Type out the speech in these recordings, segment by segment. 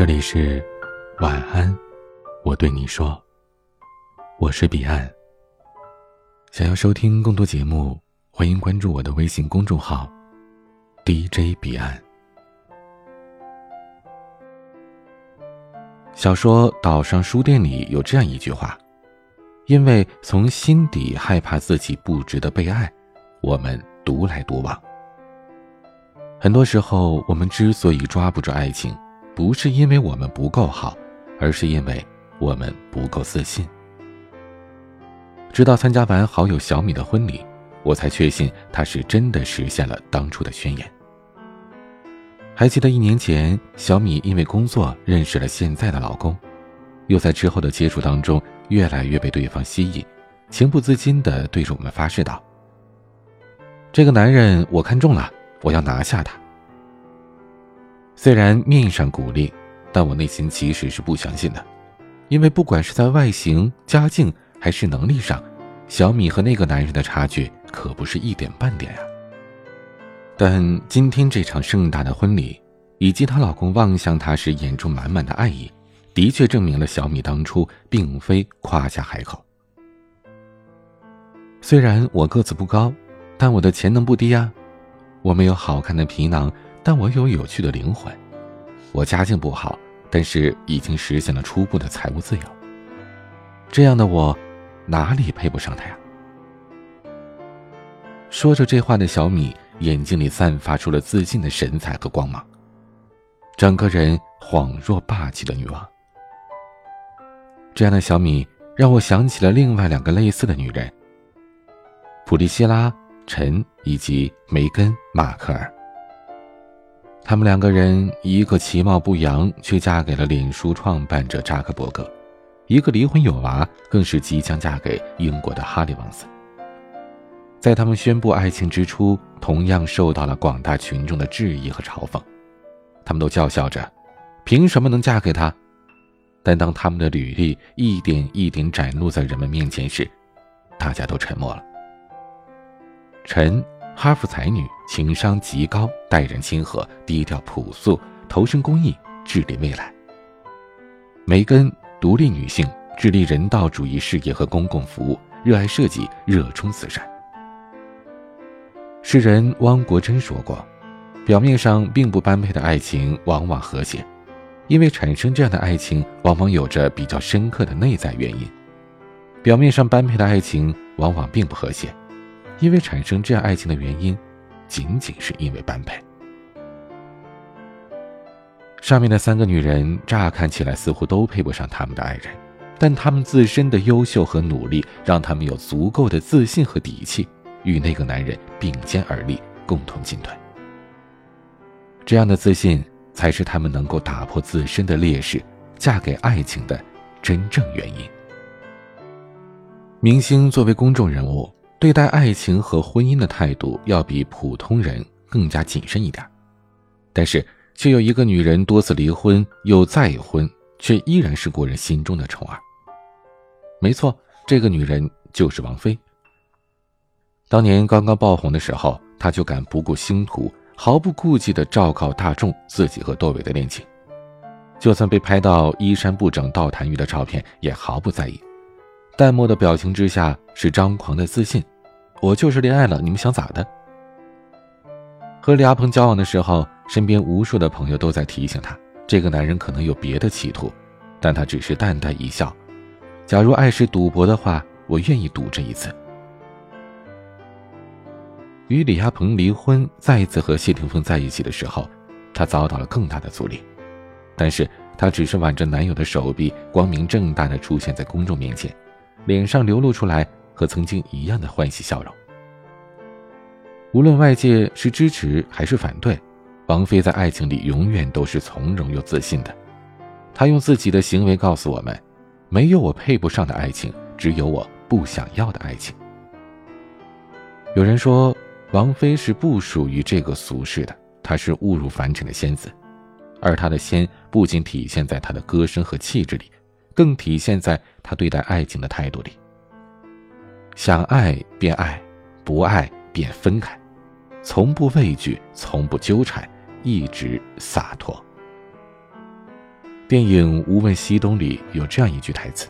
这里是晚安，我对你说，我是彼岸。想要收听更多节目，欢迎关注我的微信公众号 DJ 彼岸。小说《岛上书店》里有这样一句话：“因为从心底害怕自己不值得被爱，我们独来独往。”很多时候，我们之所以抓不住爱情，不是因为我们不够好，而是因为我们不够自信。直到参加完好友小米的婚礼，我才确信她是真的实现了当初的宣言。还记得一年前，小米因为工作认识了现在的老公，又在之后的接触当中越来越被对方吸引，情不自禁地对着我们发誓道：“这个男人我看中了。”我要拿下他。虽然面上鼓励，但我内心其实是不相信的，因为不管是在外形、家境还是能力上，小米和那个男人的差距可不是一点半点啊。但今天这场盛大的婚礼，以及她老公望向她时眼中满满的爱意，的确证明了小米当初并非夸下海口。虽然我个子不高，但我的潜能不低啊。我没有好看的皮囊，但我有有趣的灵魂。我家境不好，但是已经实现了初步的财务自由。这样的我，哪里配不上他呀？说着这话的小米眼睛里散发出了自信的神采和光芒，整个人恍若霸气的女王。这样的小米让我想起了另外两个类似的女人——普利希拉。陈以及梅根·马克尔，他们两个人，一个其貌不扬，却嫁给了脸书创办者扎克伯格；一个离婚有娃，更是即将嫁给英国的哈利王子。在他们宣布爱情之初，同样受到了广大群众的质疑和嘲讽，他们都叫嚣着：“凭什么能嫁给他？”但当他们的履历一点一点展露在人们面前时，大家都沉默了。陈，哈佛才女，情商极高，待人亲和，低调朴素，投身公益，致力未来。梅根，独立女性，致力人道主义事业和公共服务，热爱设计，热衷慈善。诗人汪国真说过：“表面上并不般配的爱情，往往和谐，因为产生这样的爱情，往往有着比较深刻的内在原因。表面上般配的爱情，往往并不和谐。”因为产生这样爱情的原因，仅仅是因为般配。上面的三个女人乍看起来似乎都配不上他们的爱人，但他们自身的优秀和努力，让他们有足够的自信和底气，与那个男人并肩而立，共同进退。这样的自信，才是他们能够打破自身的劣势，嫁给爱情的真正原因。明星作为公众人物。对待爱情和婚姻的态度要比普通人更加谨慎一点，但是却有一个女人多次离婚又再婚，却依然是国人心中的宠儿。没错，这个女人就是王菲。当年刚刚爆红的时候，她就敢不顾星途，毫不顾忌地昭告大众自己和窦唯的恋情，就算被拍到衣衫不整倒痰盂的照片，也毫不在意。淡漠的表情之下是张狂的自信，我就是恋爱了，你们想咋的？和李亚鹏交往的时候，身边无数的朋友都在提醒他，这个男人可能有别的企图，但他只是淡淡一笑。假如爱是赌博的话，我愿意赌这一次。与李亚鹏离婚，再一次和谢霆锋在一起的时候，他遭到了更大的阻力，但是他只是挽着男友的手臂，光明正大的出现在公众面前。脸上流露出来和曾经一样的欢喜笑容。无论外界是支持还是反对，王菲在爱情里永远都是从容又自信的。她用自己的行为告诉我们：没有我配不上的爱情，只有我不想要的爱情。有人说，王菲是不属于这个俗世的，她是误入凡尘的仙子，而她的仙不仅体现在她的歌声和气质里。更体现在他对待爱情的态度里。想爱便爱，不爱便分开，从不畏惧，从不纠缠，一直洒脱。电影《无问西东》里有这样一句台词：“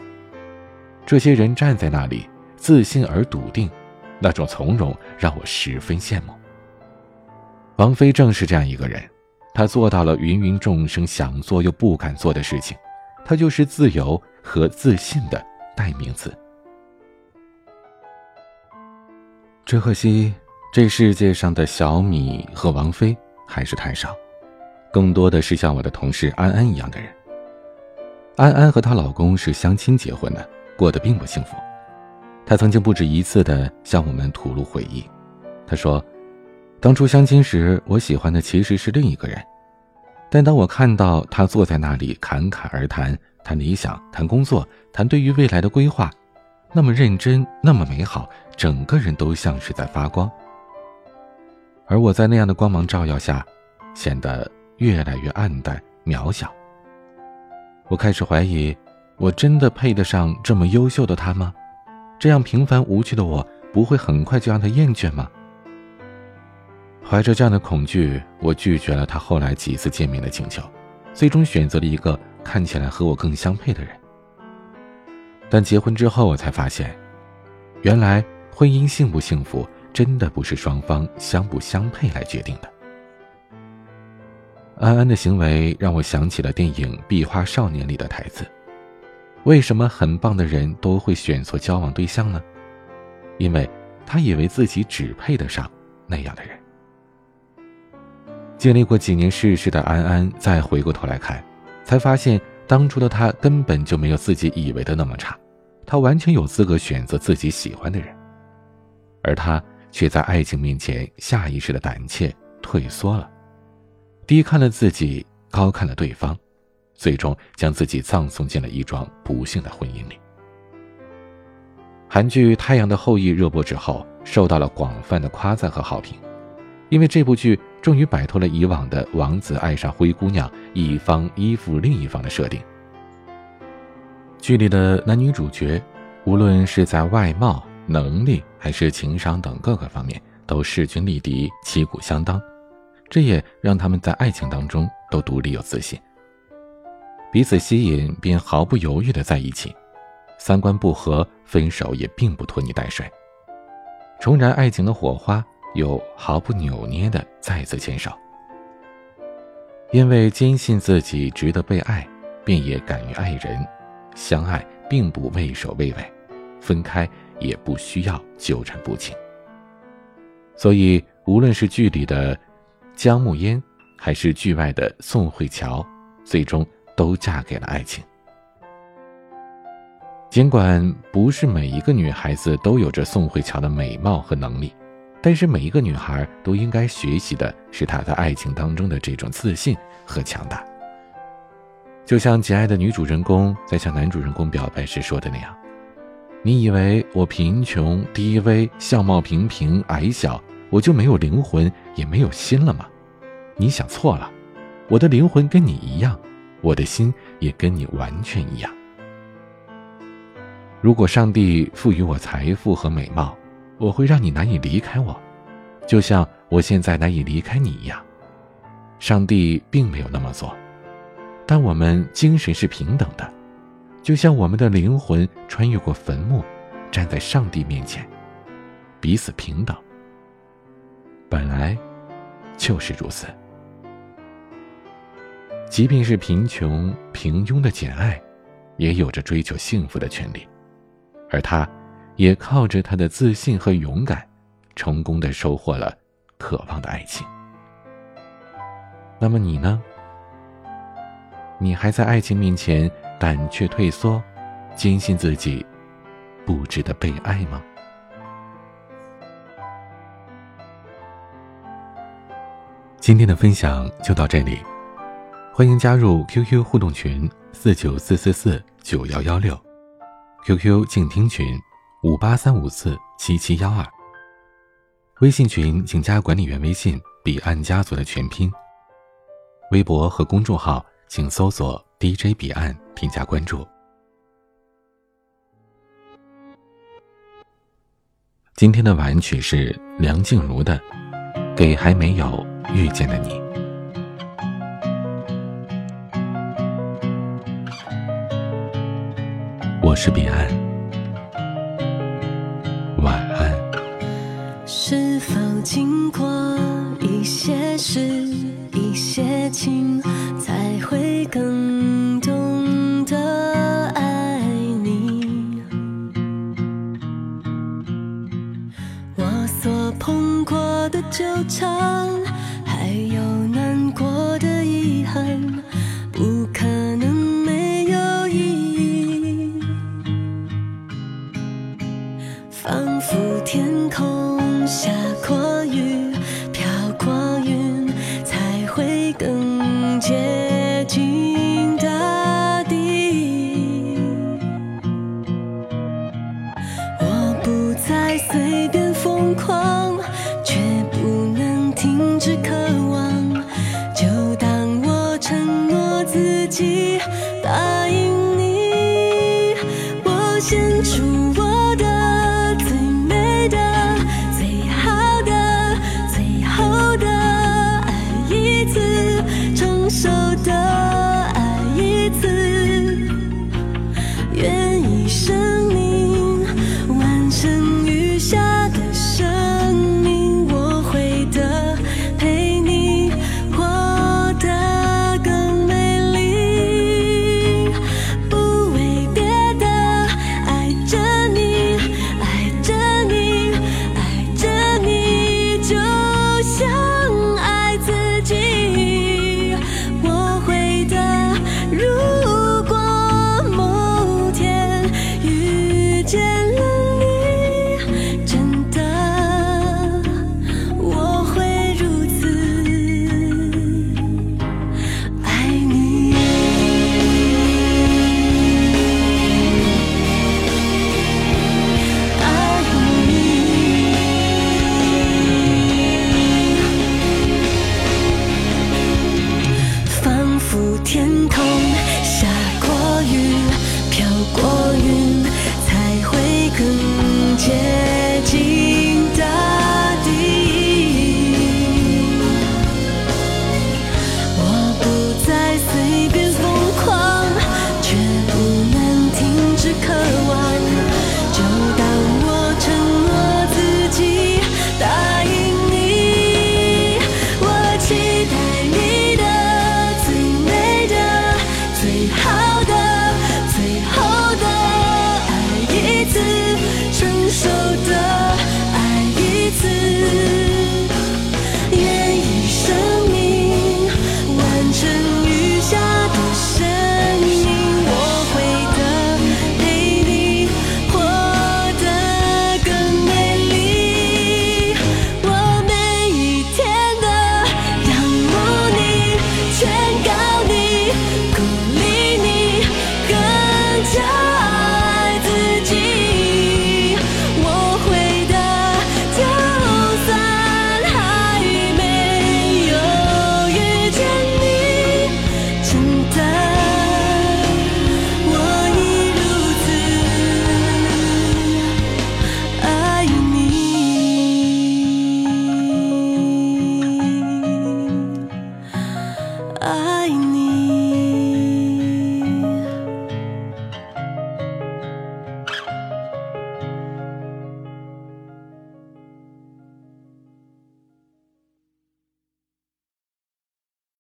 这些人站在那里，自信而笃定，那种从容让我十分羡慕。”王菲正是这样一个人，她做到了芸芸众生想做又不敢做的事情，他就是自由和自信的代名词。只可惜，这世界上的小米和王菲还是太少，更多的是像我的同事安安一样的人。安安和她老公是相亲结婚的，过得并不幸福。她曾经不止一次的向我们吐露回忆。她说：“当初相亲时，我喜欢的其实是另一个人，但当我看到他坐在那里侃侃而谈，谈理想，谈工作，谈对于未来的规划，那么认真，那么美好，整个人都像是在发光。而我在那样的光芒照耀下，显得越来越暗淡渺小。”我开始怀疑，我真的配得上这么优秀的他吗？这样平凡无趣的我，不会很快就让他厌倦吗？怀着这样的恐惧，我拒绝了他后来几次见面的请求，最终选择了一个看起来和我更相配的人。但结婚之后，我才发现，原来婚姻幸不幸福，真的不是双方相不相配来决定的。安安的行为让我想起了电影《壁花少年》里的台词：“为什么很棒的人都会选错交往对象呢？因为他以为自己只配得上那样的人。”经历过几年世事的安安，再回过头来看，才发现当初的他根本就没有自己以为的那么差，他完全有资格选择自己喜欢的人，而他却在爱情面前下意识的胆怯退缩了。低看了自己，高看了对方，最终将自己葬送进了一桩不幸的婚姻里。韩剧《太阳的后裔》热播之后，受到了广泛的夸赞和好评，因为这部剧终于摆脱了以往的王子爱上灰姑娘，一方依附另一方的设定。剧里的男女主角，无论是在外貌、能力还是情商等各个方面，都势均力敌，旗鼓相当。这也让他们在爱情当中都独立有自信，彼此吸引，便毫不犹豫的在一起。三观不合，分手也并不拖泥带水。重燃爱情的火花，又毫不扭捏的再次牵手。因为坚信自己值得被爱，便也敢于爱人。相爱并不畏首畏尾，分开也不需要纠缠不清。所以，无论是剧里的。江木烟，还是剧外的宋慧乔，最终都嫁给了爱情。尽管不是每一个女孩子都有着宋慧乔的美貌和能力，但是每一个女孩都应该学习的是她在爱情当中的这种自信和强大。就像《简爱》的女主人公在向男主人公表白时说的那样：“你以为我贫穷、低微、相貌平平、矮小，我就没有灵魂，也没有心了吗？”你想错了，我的灵魂跟你一样，我的心也跟你完全一样。如果上帝赋予我财富和美貌，我会让你难以离开我，就像我现在难以离开你一样。上帝并没有那么做，但我们精神是平等的，就像我们的灵魂穿越过坟墓，站在上帝面前，彼此平等。本来就是如此。即便是贫穷平庸的简爱，也有着追求幸福的权利，而她，也靠着他的自信和勇敢，成功的收获了渴望的爱情。那么你呢？你还在爱情面前胆怯退缩，坚信自己不值得被爱吗？今天的分享就到这里。欢迎加入 QQ 互动群四九四四四九幺幺六，QQ 静听群五八三五四七七幺二。微信群请加管理员微信彼岸家族的全拼。微博和公众号请搜索 dj 彼岸添加关注。今天的晚安曲是梁静茹的给还没有遇见的你。我是彼岸。经过一些事一些情才会更懂得爱你。我所碰过的旧墙